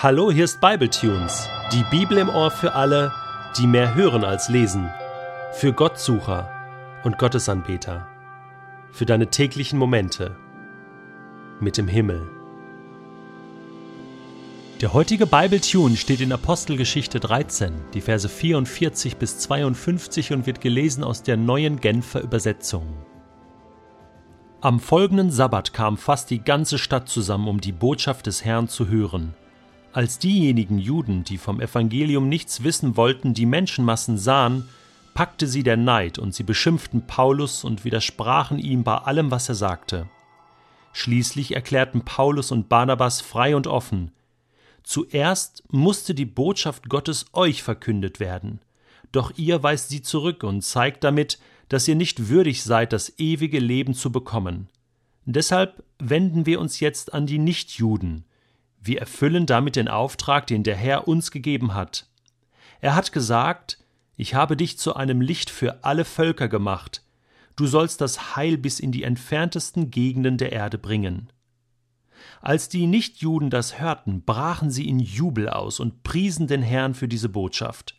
Hallo, hier ist Bibletunes, die Bibel im Ohr für alle, die mehr hören als lesen, für Gottsucher und Gottesanbeter, für deine täglichen Momente mit dem Himmel. Der heutige Bibletune steht in Apostelgeschichte 13, die Verse 44 bis 52 und wird gelesen aus der neuen Genfer Übersetzung. Am folgenden Sabbat kam fast die ganze Stadt zusammen, um die Botschaft des Herrn zu hören. Als diejenigen Juden, die vom Evangelium nichts wissen wollten, die Menschenmassen sahen, packte sie der Neid und sie beschimpften Paulus und widersprachen ihm bei allem, was er sagte. Schließlich erklärten Paulus und Barnabas frei und offen, Zuerst musste die Botschaft Gottes euch verkündet werden, doch ihr weist sie zurück und zeigt damit, dass ihr nicht würdig seid, das ewige Leben zu bekommen. Deshalb wenden wir uns jetzt an die Nichtjuden. Wir erfüllen damit den Auftrag, den der Herr uns gegeben hat. Er hat gesagt, ich habe dich zu einem Licht für alle Völker gemacht. Du sollst das Heil bis in die entferntesten Gegenden der Erde bringen. Als die Nichtjuden das hörten, brachen sie in Jubel aus und priesen den Herrn für diese Botschaft.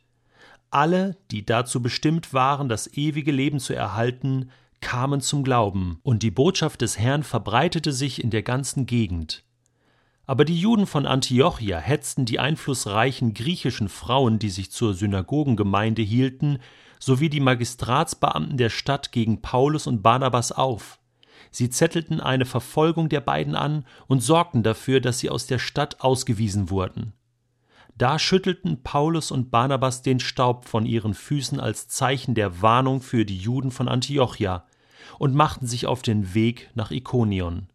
Alle, die dazu bestimmt waren, das ewige Leben zu erhalten, kamen zum Glauben, und die Botschaft des Herrn verbreitete sich in der ganzen Gegend. Aber die Juden von Antiochia hetzten die einflussreichen griechischen Frauen, die sich zur Synagogengemeinde hielten, sowie die Magistratsbeamten der Stadt gegen Paulus und Barnabas auf. Sie zettelten eine Verfolgung der beiden an und sorgten dafür, dass sie aus der Stadt ausgewiesen wurden. Da schüttelten Paulus und Barnabas den Staub von ihren Füßen als Zeichen der Warnung für die Juden von Antiochia und machten sich auf den Weg nach Ikonion.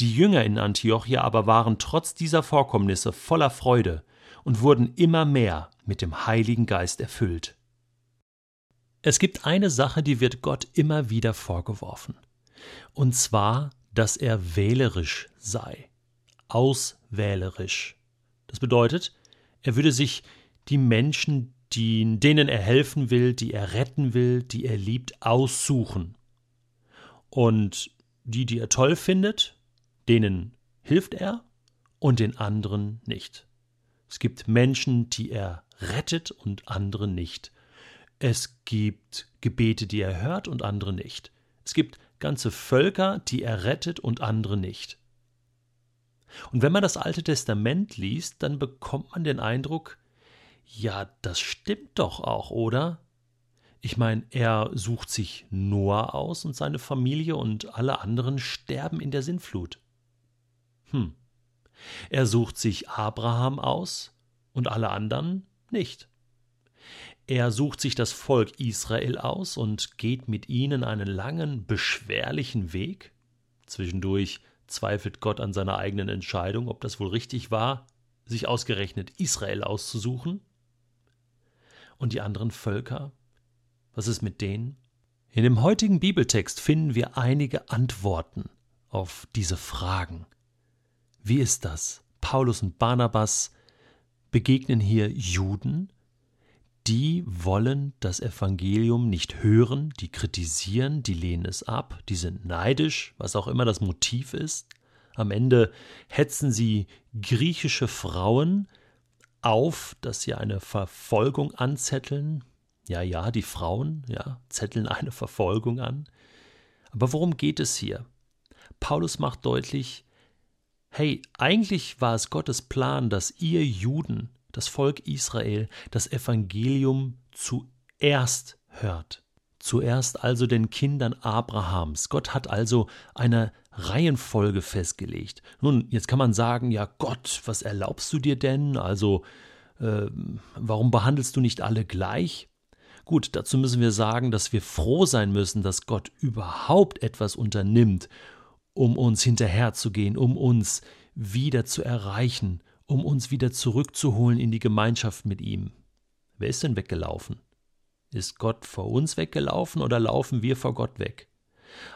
Die Jünger in Antiochia aber waren trotz dieser Vorkommnisse voller Freude und wurden immer mehr mit dem Heiligen Geist erfüllt. Es gibt eine Sache, die wird Gott immer wieder vorgeworfen und zwar, dass er wählerisch sei, auswählerisch. Das bedeutet, er würde sich die Menschen, die, denen er helfen will, die er retten will, die er liebt, aussuchen. Und die, die er toll findet, denen hilft er und den anderen nicht. Es gibt Menschen, die er rettet und andere nicht. Es gibt Gebete, die er hört und andere nicht. Es gibt ganze Völker, die er rettet und andere nicht. Und wenn man das Alte Testament liest, dann bekommt man den Eindruck, ja, das stimmt doch auch, oder? Ich meine, er sucht sich Noah aus und seine Familie und alle anderen sterben in der Sintflut. Hm. Er sucht sich Abraham aus und alle anderen nicht. Er sucht sich das Volk Israel aus und geht mit ihnen einen langen, beschwerlichen Weg. Zwischendurch zweifelt Gott an seiner eigenen Entscheidung, ob das wohl richtig war, sich ausgerechnet Israel auszusuchen. Und die anderen Völker? Was ist mit denen? In dem heutigen Bibeltext finden wir einige Antworten auf diese Fragen. Wie ist das? Paulus und Barnabas begegnen hier Juden, die wollen das Evangelium nicht hören, die kritisieren, die lehnen es ab, die sind neidisch, was auch immer das Motiv ist. Am Ende hetzen sie griechische Frauen auf, dass sie eine Verfolgung anzetteln. Ja, ja, die Frauen, ja, zetteln eine Verfolgung an. Aber worum geht es hier? Paulus macht deutlich, hey, eigentlich war es Gottes Plan, dass ihr Juden das Volk Israel das Evangelium zuerst hört. Zuerst also den Kindern Abrahams. Gott hat also eine Reihenfolge festgelegt. Nun, jetzt kann man sagen, ja Gott, was erlaubst du dir denn? Also, äh, warum behandelst du nicht alle gleich? Gut, dazu müssen wir sagen, dass wir froh sein müssen, dass Gott überhaupt etwas unternimmt, um uns hinterherzugehen, um uns wieder zu erreichen, um uns wieder zurückzuholen in die Gemeinschaft mit ihm. Wer ist denn weggelaufen? Ist Gott vor uns weggelaufen oder laufen wir vor Gott weg?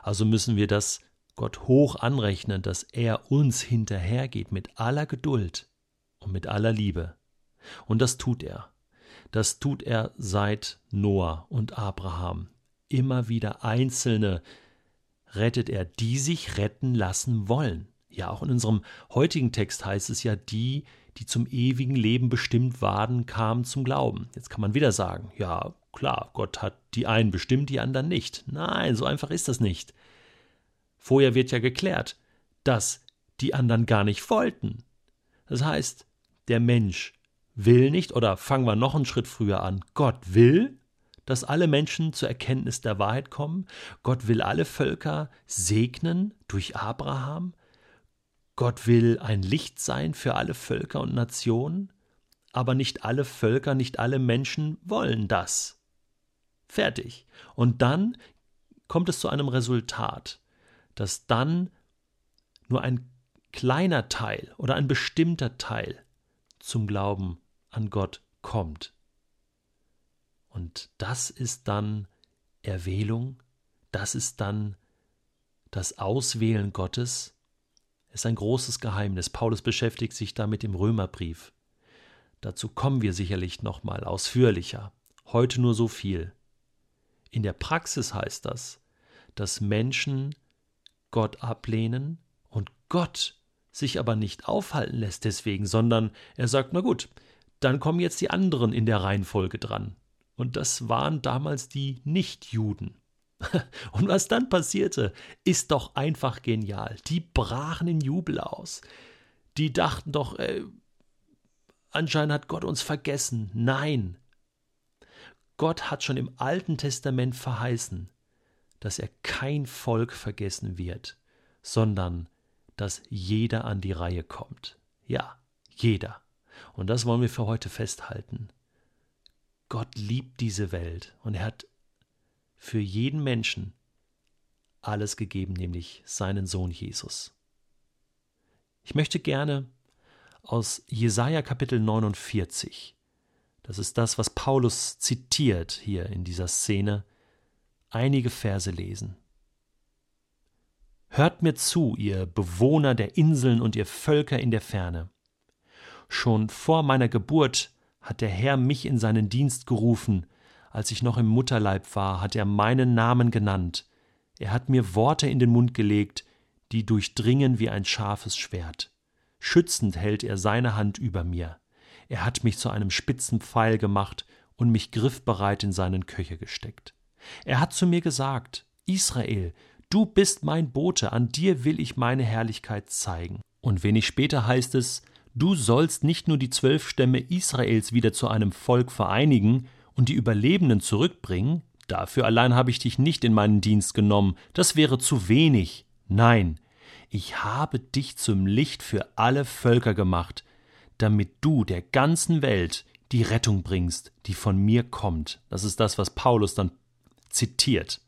Also müssen wir das Gott hoch anrechnen, dass er uns hinterhergeht mit aller Geduld und mit aller Liebe. Und das tut er. Das tut er seit Noah und Abraham. Immer wieder Einzelne rettet er, die sich retten lassen wollen. Ja, auch in unserem heutigen Text heißt es ja, die, die zum ewigen Leben bestimmt waren, kamen zum Glauben. Jetzt kann man wieder sagen, ja, klar, Gott hat die einen bestimmt, die anderen nicht. Nein, so einfach ist das nicht. Vorher wird ja geklärt, dass die anderen gar nicht wollten. Das heißt, der Mensch will nicht, oder fangen wir noch einen Schritt früher an, Gott will, dass alle Menschen zur Erkenntnis der Wahrheit kommen. Gott will alle Völker segnen durch Abraham. Gott will ein Licht sein für alle Völker und Nationen. Aber nicht alle Völker, nicht alle Menschen wollen das. Fertig. Und dann kommt es zu einem Resultat, dass dann nur ein kleiner Teil oder ein bestimmter Teil zum Glauben an Gott kommt. Und das ist dann Erwählung, das ist dann das Auswählen Gottes, ist ein großes Geheimnis. Paulus beschäftigt sich damit im Römerbrief. Dazu kommen wir sicherlich nochmal ausführlicher. Heute nur so viel. In der Praxis heißt das, dass Menschen Gott ablehnen und Gott sich aber nicht aufhalten lässt deswegen, sondern er sagt, na gut, dann kommen jetzt die anderen in der Reihenfolge dran. Und das waren damals die Nichtjuden. Und was dann passierte, ist doch einfach genial. Die brachen in Jubel aus. Die dachten doch, äh, anscheinend hat Gott uns vergessen. Nein. Gott hat schon im Alten Testament verheißen, dass er kein Volk vergessen wird, sondern dass jeder an die Reihe kommt. Ja, jeder. Und das wollen wir für heute festhalten. Gott liebt diese Welt und er hat für jeden Menschen alles gegeben, nämlich seinen Sohn Jesus. Ich möchte gerne aus Jesaja Kapitel 49, das ist das, was Paulus zitiert hier in dieser Szene, einige Verse lesen. Hört mir zu, ihr Bewohner der Inseln und ihr Völker in der Ferne. Schon vor meiner Geburt hat der Herr mich in seinen Dienst gerufen, als ich noch im Mutterleib war, hat er meinen Namen genannt, er hat mir Worte in den Mund gelegt, die durchdringen wie ein scharfes Schwert. Schützend hält er seine Hand über mir. Er hat mich zu einem spitzen Pfeil gemacht und mich griffbereit in seinen Köcher gesteckt. Er hat zu mir gesagt, Israel, du bist mein Bote, an dir will ich meine Herrlichkeit zeigen. Und wenig später heißt es, Du sollst nicht nur die zwölf Stämme Israels wieder zu einem Volk vereinigen und die Überlebenden zurückbringen, dafür allein habe ich dich nicht in meinen Dienst genommen, das wäre zu wenig. Nein, ich habe dich zum Licht für alle Völker gemacht, damit du der ganzen Welt die Rettung bringst, die von mir kommt. Das ist das, was Paulus dann zitiert.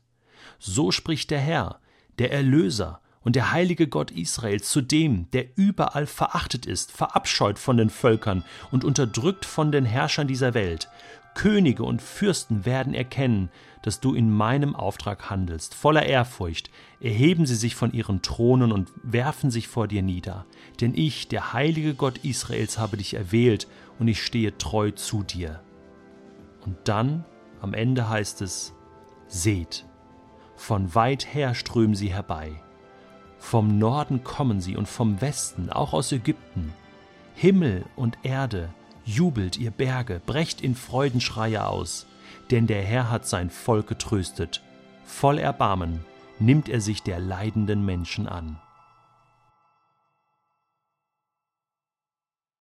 So spricht der Herr, der Erlöser, und der heilige Gott Israels zu dem, der überall verachtet ist, verabscheut von den Völkern und unterdrückt von den Herrschern dieser Welt. Könige und Fürsten werden erkennen, dass du in meinem Auftrag handelst. Voller Ehrfurcht erheben sie sich von ihren Thronen und werfen sich vor dir nieder. Denn ich, der heilige Gott Israels, habe dich erwählt und ich stehe treu zu dir. Und dann, am Ende heißt es, seht, von weit her strömen sie herbei vom Norden kommen sie und vom Westen, auch aus Ägypten. Himmel und Erde, jubelt ihr Berge, brecht in Freudenschreie aus, denn der Herr hat sein Volk getröstet. Voll Erbarmen nimmt er sich der leidenden Menschen an.